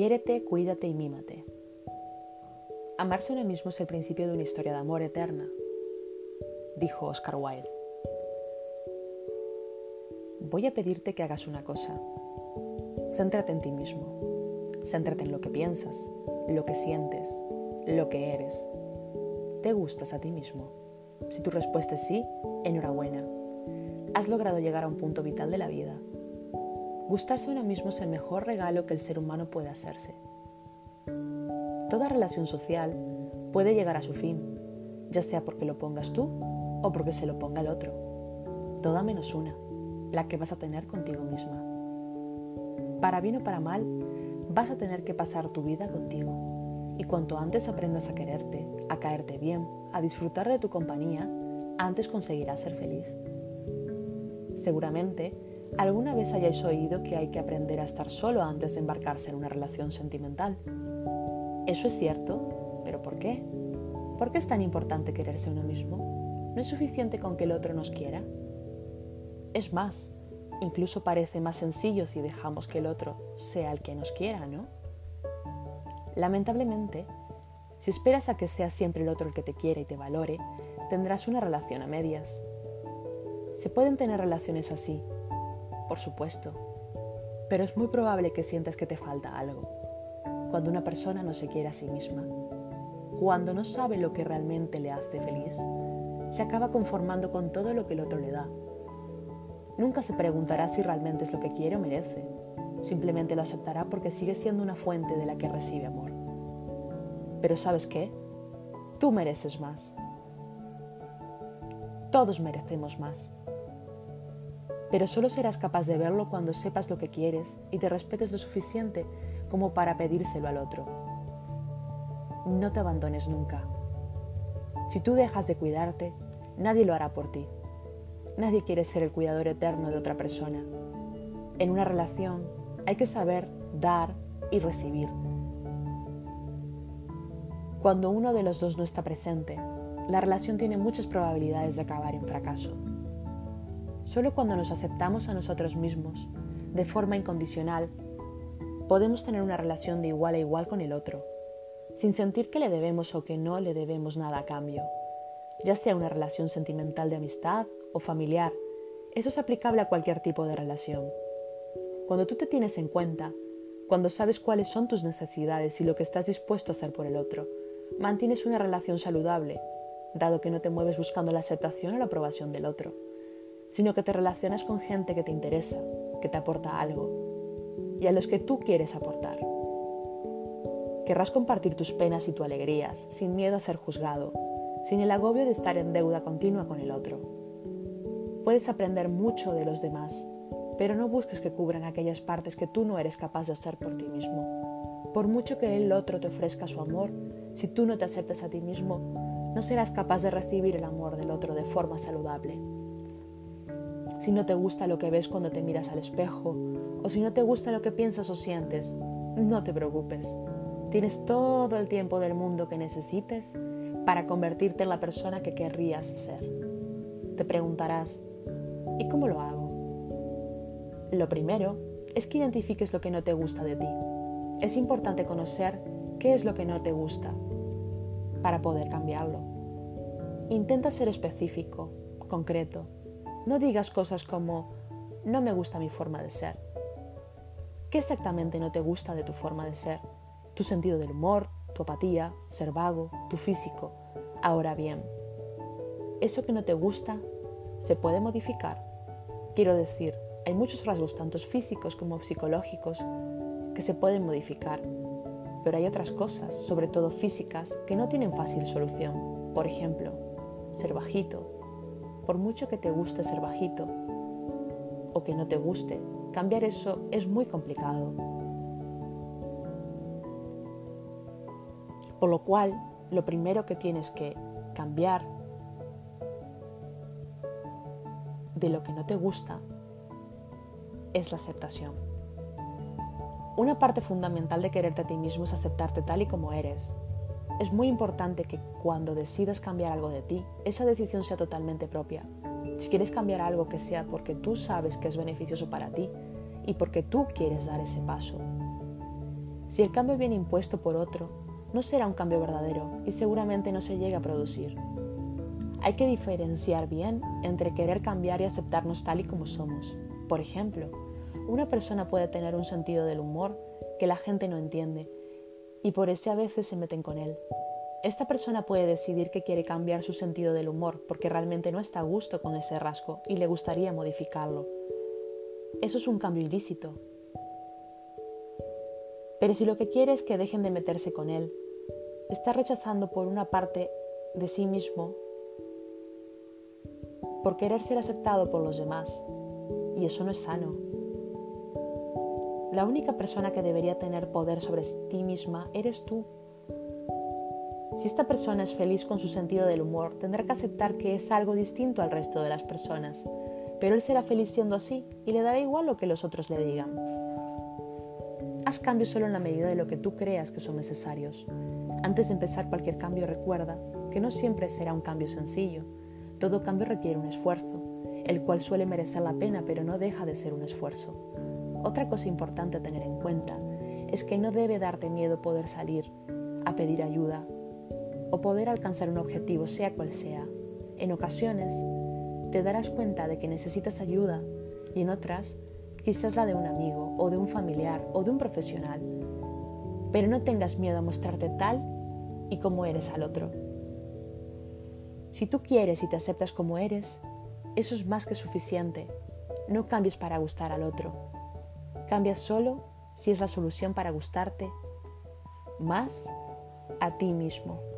Quiérete, cuídate y mímate. Amarse uno mismo es el principio de una historia de amor eterna, dijo Oscar Wilde. Voy a pedirte que hagas una cosa. Céntrate en ti mismo. Céntrate en lo que piensas, lo que sientes, lo que eres. ¿Te gustas a ti mismo? Si tu respuesta es sí, enhorabuena. Has logrado llegar a un punto vital de la vida Gustarse a uno mismo es el mejor regalo que el ser humano puede hacerse. Toda relación social puede llegar a su fin, ya sea porque lo pongas tú o porque se lo ponga el otro. Toda menos una, la que vas a tener contigo misma. Para bien o para mal, vas a tener que pasar tu vida contigo. Y cuanto antes aprendas a quererte, a caerte bien, a disfrutar de tu compañía, antes conseguirás ser feliz. Seguramente, ¿Alguna vez hayáis oído que hay que aprender a estar solo antes de embarcarse en una relación sentimental? Eso es cierto, pero ¿por qué? ¿Por qué es tan importante quererse uno mismo? ¿No es suficiente con que el otro nos quiera? Es más, incluso parece más sencillo si dejamos que el otro sea el que nos quiera, ¿no? Lamentablemente, si esperas a que sea siempre el otro el que te quiera y te valore, tendrás una relación a medias. Se pueden tener relaciones así, por supuesto, pero es muy probable que sientas que te falta algo. Cuando una persona no se quiere a sí misma, cuando no sabe lo que realmente le hace feliz, se acaba conformando con todo lo que el otro le da. Nunca se preguntará si realmente es lo que quiere o merece. Simplemente lo aceptará porque sigue siendo una fuente de la que recibe amor. Pero ¿sabes qué? Tú mereces más. Todos merecemos más pero solo serás capaz de verlo cuando sepas lo que quieres y te respetes lo suficiente como para pedírselo al otro. No te abandones nunca. Si tú dejas de cuidarte, nadie lo hará por ti. Nadie quiere ser el cuidador eterno de otra persona. En una relación hay que saber dar y recibir. Cuando uno de los dos no está presente, la relación tiene muchas probabilidades de acabar en fracaso. Solo cuando nos aceptamos a nosotros mismos de forma incondicional, podemos tener una relación de igual a igual con el otro, sin sentir que le debemos o que no le debemos nada a cambio, ya sea una relación sentimental de amistad o familiar. Eso es aplicable a cualquier tipo de relación. Cuando tú te tienes en cuenta, cuando sabes cuáles son tus necesidades y lo que estás dispuesto a hacer por el otro, mantienes una relación saludable, dado que no te mueves buscando la aceptación o la aprobación del otro sino que te relacionas con gente que te interesa, que te aporta algo y a los que tú quieres aportar. Querrás compartir tus penas y tus alegrías sin miedo a ser juzgado, sin el agobio de estar en deuda continua con el otro. Puedes aprender mucho de los demás, pero no busques que cubran aquellas partes que tú no eres capaz de hacer por ti mismo. Por mucho que el otro te ofrezca su amor, si tú no te aceptas a ti mismo, no serás capaz de recibir el amor del otro de forma saludable si no te gusta lo que ves cuando te miras al espejo o si no te gusta lo que piensas o sientes, no te preocupes. Tienes todo el tiempo del mundo que necesites para convertirte en la persona que querrías ser. Te preguntarás, ¿y cómo lo hago? Lo primero es que identifiques lo que no te gusta de ti. Es importante conocer qué es lo que no te gusta para poder cambiarlo. Intenta ser específico, concreto, no digas cosas como, no me gusta mi forma de ser. ¿Qué exactamente no te gusta de tu forma de ser? Tu sentido del humor, tu apatía, ser vago, tu físico. Ahora bien, eso que no te gusta se puede modificar. Quiero decir, hay muchos rasgos, tanto físicos como psicológicos, que se pueden modificar. Pero hay otras cosas, sobre todo físicas, que no tienen fácil solución. Por ejemplo, ser bajito, por mucho que te guste ser bajito o que no te guste, cambiar eso es muy complicado. Por lo cual, lo primero que tienes que cambiar de lo que no te gusta es la aceptación. Una parte fundamental de quererte a ti mismo es aceptarte tal y como eres, es muy importante que cuando decidas cambiar algo de ti, esa decisión sea totalmente propia. Si quieres cambiar algo que sea porque tú sabes que es beneficioso para ti y porque tú quieres dar ese paso. Si el cambio viene impuesto por otro, no será un cambio verdadero y seguramente no se llega a producir. Hay que diferenciar bien entre querer cambiar y aceptarnos tal y como somos. Por ejemplo, una persona puede tener un sentido del humor que la gente no entiende y por eso a veces se meten con él. Esta persona puede decidir que quiere cambiar su sentido del humor porque realmente no está a gusto con ese rasgo y le gustaría modificarlo. Eso es un cambio ilícito. Pero si lo que quiere es que dejen de meterse con él, está rechazando por una parte de sí mismo por querer ser aceptado por los demás. Y eso no es sano. La única persona que debería tener poder sobre ti misma eres tú. Si esta persona es feliz con su sentido del humor, tendrá que aceptar que es algo distinto al resto de las personas, pero él será feliz siendo así y le dará igual lo que los otros le digan. Haz cambios solo en la medida de lo que tú creas que son necesarios. Antes de empezar cualquier cambio recuerda que no siempre será un cambio sencillo. Todo cambio requiere un esfuerzo, el cual suele merecer la pena pero no deja de ser un esfuerzo. Otra cosa importante a tener en cuenta es que no debe darte miedo poder salir a pedir ayuda o poder alcanzar un objetivo, sea cual sea. En ocasiones te darás cuenta de que necesitas ayuda y en otras quizás la de un amigo o de un familiar o de un profesional. Pero no tengas miedo a mostrarte tal y como eres al otro. Si tú quieres y te aceptas como eres, eso es más que suficiente. No cambies para gustar al otro. Cambia solo si es la solución para gustarte más a ti mismo.